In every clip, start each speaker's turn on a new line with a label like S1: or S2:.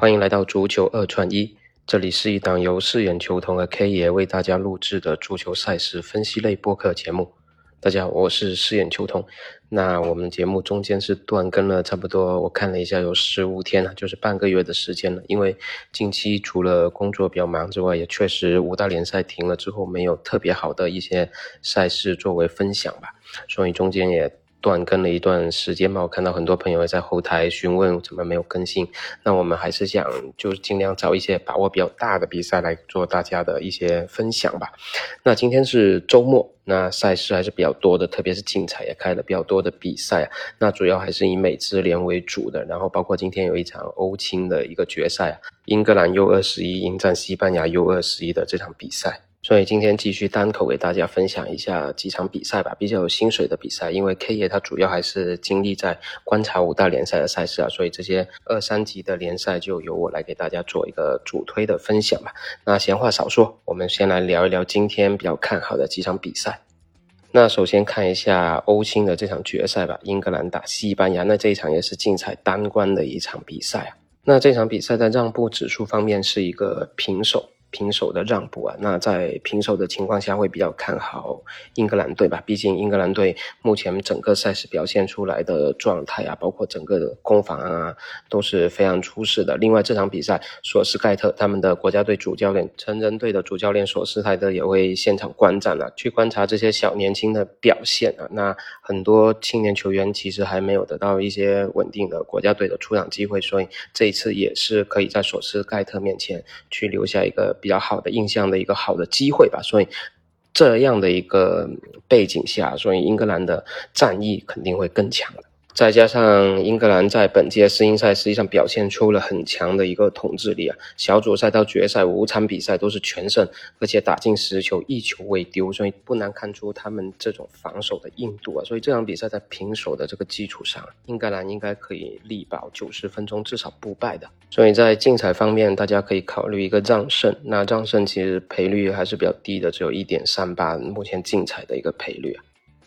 S1: 欢迎来到足球二串一，这里是一档由四眼球童和 K 爷为大家录制的足球赛事分析类播客节目。大家好，我是四眼球童。那我们节目中间是断更了差不多，我看了一下有十五天了，就是半个月的时间了。因为近期除了工作比较忙之外，也确实五大联赛停了之后，没有特别好的一些赛事作为分享吧，所以中间也。断更了一段时间嘛，我看到很多朋友在后台询问怎么没有更新。那我们还是想就尽量找一些把握比较大的比赛来做大家的一些分享吧。那今天是周末，那赛事还是比较多的，特别是竞彩也开了比较多的比赛。那主要还是以美职联为主的，然后包括今天有一场欧青的一个决赛，英格兰 U 二十一迎战西班牙 U 二十一的这场比赛。所以今天继续单口给大家分享一下几场比赛吧，比较有薪水的比赛。因为 K 爷他主要还是精力在观察五大联赛的赛事啊，所以这些二三级的联赛就由我来给大家做一个主推的分享吧。那闲话少说，我们先来聊一聊今天比较看好的几场比赛。那首先看一下欧青的这场决赛吧，英格兰打西班牙，那这一场也是竞彩单关的一场比赛啊。那这场比赛在让步指数方面是一个平手。平手的让步啊，那在平手的情况下会比较看好英格兰队吧？毕竟英格兰队目前整个赛事表现出来的状态啊，包括整个的攻防啊，都是非常出色的。另外这场比赛，索斯盖特他们的国家队主教练，成人队的主教练索斯泰特也会现场观战啊，去观察这些小年轻的表现啊。那很多青年球员其实还没有得到一些稳定的国家队的出场机会，所以这一次也是可以在索斯盖特面前去留下一个。比较好的印象的一个好的机会吧，所以这样的一个背景下，所以英格兰的战役肯定会更强的。再加上英格兰在本届世锦赛实际上表现出了很强的一个统治力啊，小组赛到决赛五场比赛都是全胜，而且打进十球一球未丢，所以不难看出他们这种防守的硬度啊。所以这场比赛在平手的这个基础上，英格兰应该可以力保九十分钟至少不败的。所以在竞彩方面，大家可以考虑一个让胜，那让胜其实赔率还是比较低的，只有一点三八，目前竞彩的一个赔率啊。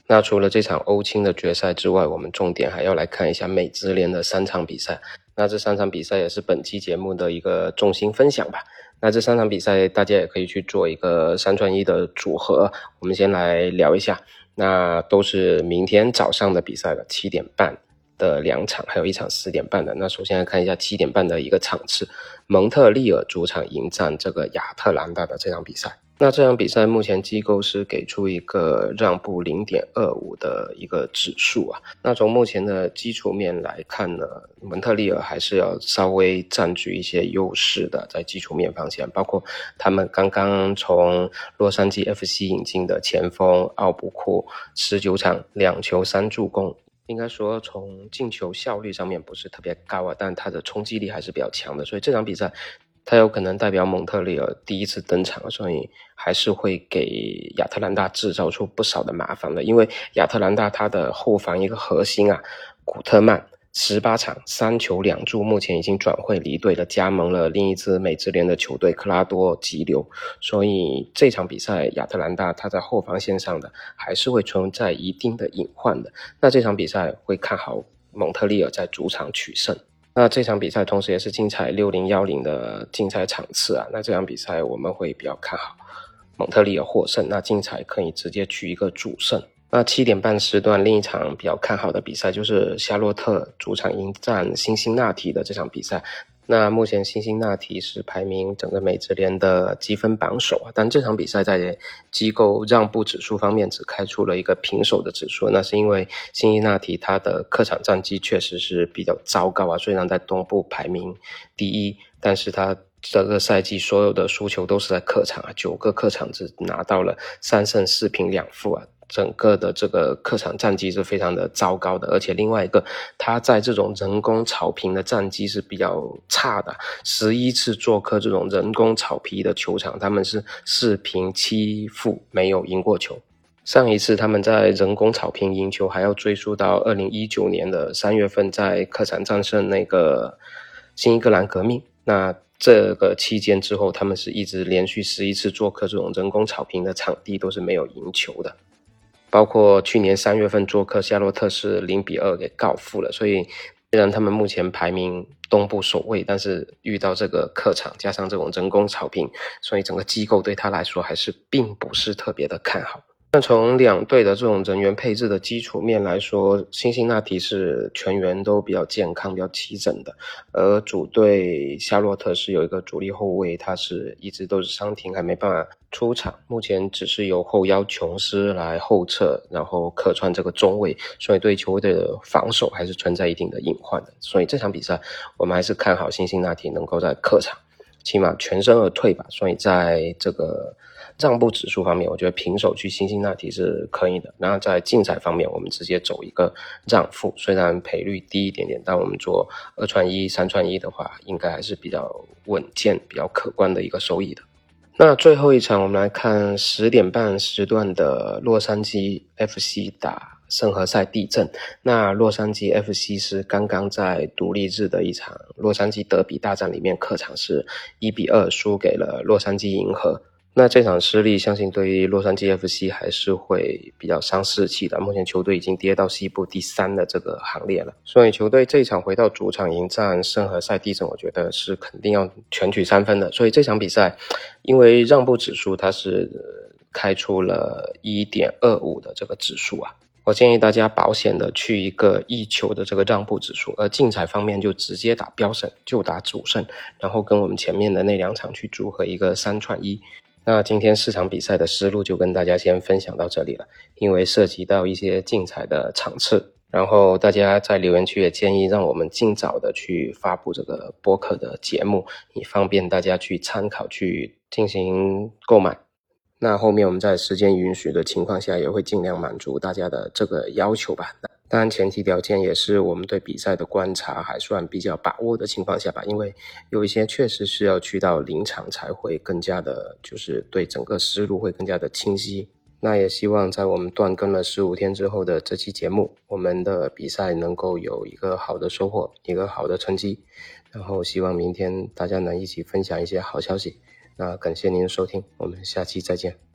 S1: 那除了这场欧青的决赛之外，我们重点还要来看一下美职联的三场比赛。那这三场比赛也是本期节目的一个重心分享吧。那这三场比赛大家也可以去做一个三串一的组合。我们先来聊一下，那都是明天早上的比赛了，七点半的两场，还有一场十点半的。那首先来看一下七点半的一个场次，蒙特利尔主场迎战这个亚特兰大的这场比赛。那这场比赛目前机构是给出一个让步零点二五的一个指数啊。那从目前的基础面来看呢，蒙特利尔还是要稍微占据一些优势的，在基础面方向，包括他们刚刚从洛杉矶 FC 引进的前锋奥布库，十九场两球三助攻，应该说从进球效率上面不是特别高啊，但他的冲击力还是比较强的，所以这场比赛。他有可能代表蒙特利尔第一次登场，所以还是会给亚特兰大制造出不少的麻烦的。因为亚特兰大他的后防一个核心啊，古特曼十八场三球两助，目前已经转会离队了，加盟了另一支美职联的球队克拉多急流。所以这场比赛亚特兰大他在后防线上的还是会存在一定的隐患的。那这场比赛会看好蒙特利尔在主场取胜。那这场比赛同时也是竞彩六零幺零的竞彩场次啊，那这场比赛我们会比较看好蒙特利尔获胜，那竞彩可以直接取一个主胜。那七点半时段另一场比较看好的比赛就是夏洛特主场迎战辛辛那提的这场比赛。那目前辛辛那提是排名整个美职联的积分榜首啊，但这场比赛在机构让步指数方面只开出了一个平手的指数，那是因为辛辛那提他的客场战绩确实是比较糟糕啊，虽然在东部排名第一，但是他这个赛季所有的输球都是在客场啊，九个客场只拿到了三胜四平两负啊。整个的这个客场战绩是非常的糟糕的，而且另外一个，他在这种人工草坪的战绩是比较差的。十一次做客这种人工草皮的球场，他们是四平七负，没有赢过球。上一次他们在人工草坪赢球，还要追溯到二零一九年的三月份，在客场战胜那个新英格兰革命。那这个期间之后，他们是一直连续十一次做客这种人工草坪的场地，都是没有赢球的。包括去年三月份做客夏洛特是零比二给告负了，所以虽然他们目前排名东部首位，但是遇到这个客场加上这种人工草坪，所以整个机构对他来说还是并不是特别的看好。那从两队的这种人员配置的基础面来说，辛辛那提是全员都比较健康、比较齐整的，而主队夏洛特是有一个主力后卫，他是一直都是伤停，还没办法出场。目前只是由后腰琼斯来后撤，然后客串这个中卫，所以对球队的防守还是存在一定的隐患的。所以这场比赛，我们还是看好辛辛那提能够在客场起码全身而退吧。所以在这个。让步指数方面，我觉得平手去辛辛那提是可以的。然后在竞彩方面，我们直接走一个让负，虽然赔率低一点点，但我们做二串一、三串一的话，应该还是比较稳健、比较可观的一个收益的。那最后一场，我们来看十点半时段的洛杉矶 FC 打圣何塞地震。那洛杉矶 FC 是刚刚在独立日的一场洛杉矶德比大战里面，客场是一比二输给了洛杉矶银河。那这场失利，相信对于洛杉矶 FC 还是会比较伤士气的。目前球队已经跌到西部第三的这个行列了，所以球队这一场回到主场迎战圣何塞地震，我觉得是肯定要全取三分的。所以这场比赛，因为让步指数它是开出了一点二五的这个指数啊，我建议大家保险的去一个一球的这个让步指数，而竞彩方面就直接打标胜，就打主胜，然后跟我们前面的那两场去组合一个三串一。那今天四场比赛的思路就跟大家先分享到这里了，因为涉及到一些竞彩的场次，然后大家在留言区也建议让我们尽早的去发布这个播客的节目，以方便大家去参考去进行购买。那后面我们在时间允许的情况下，也会尽量满足大家的这个要求吧。当然，前提条件也是我们对比赛的观察还算比较把握的情况下吧，因为有一些确实是要去到临场才会更加的，就是对整个思路会更加的清晰。那也希望在我们断更了十五天之后的这期节目，我们的比赛能够有一个好的收获，一个好的成绩。然后希望明天大家能一起分享一些好消息。那感谢您的收听，我们下期再见。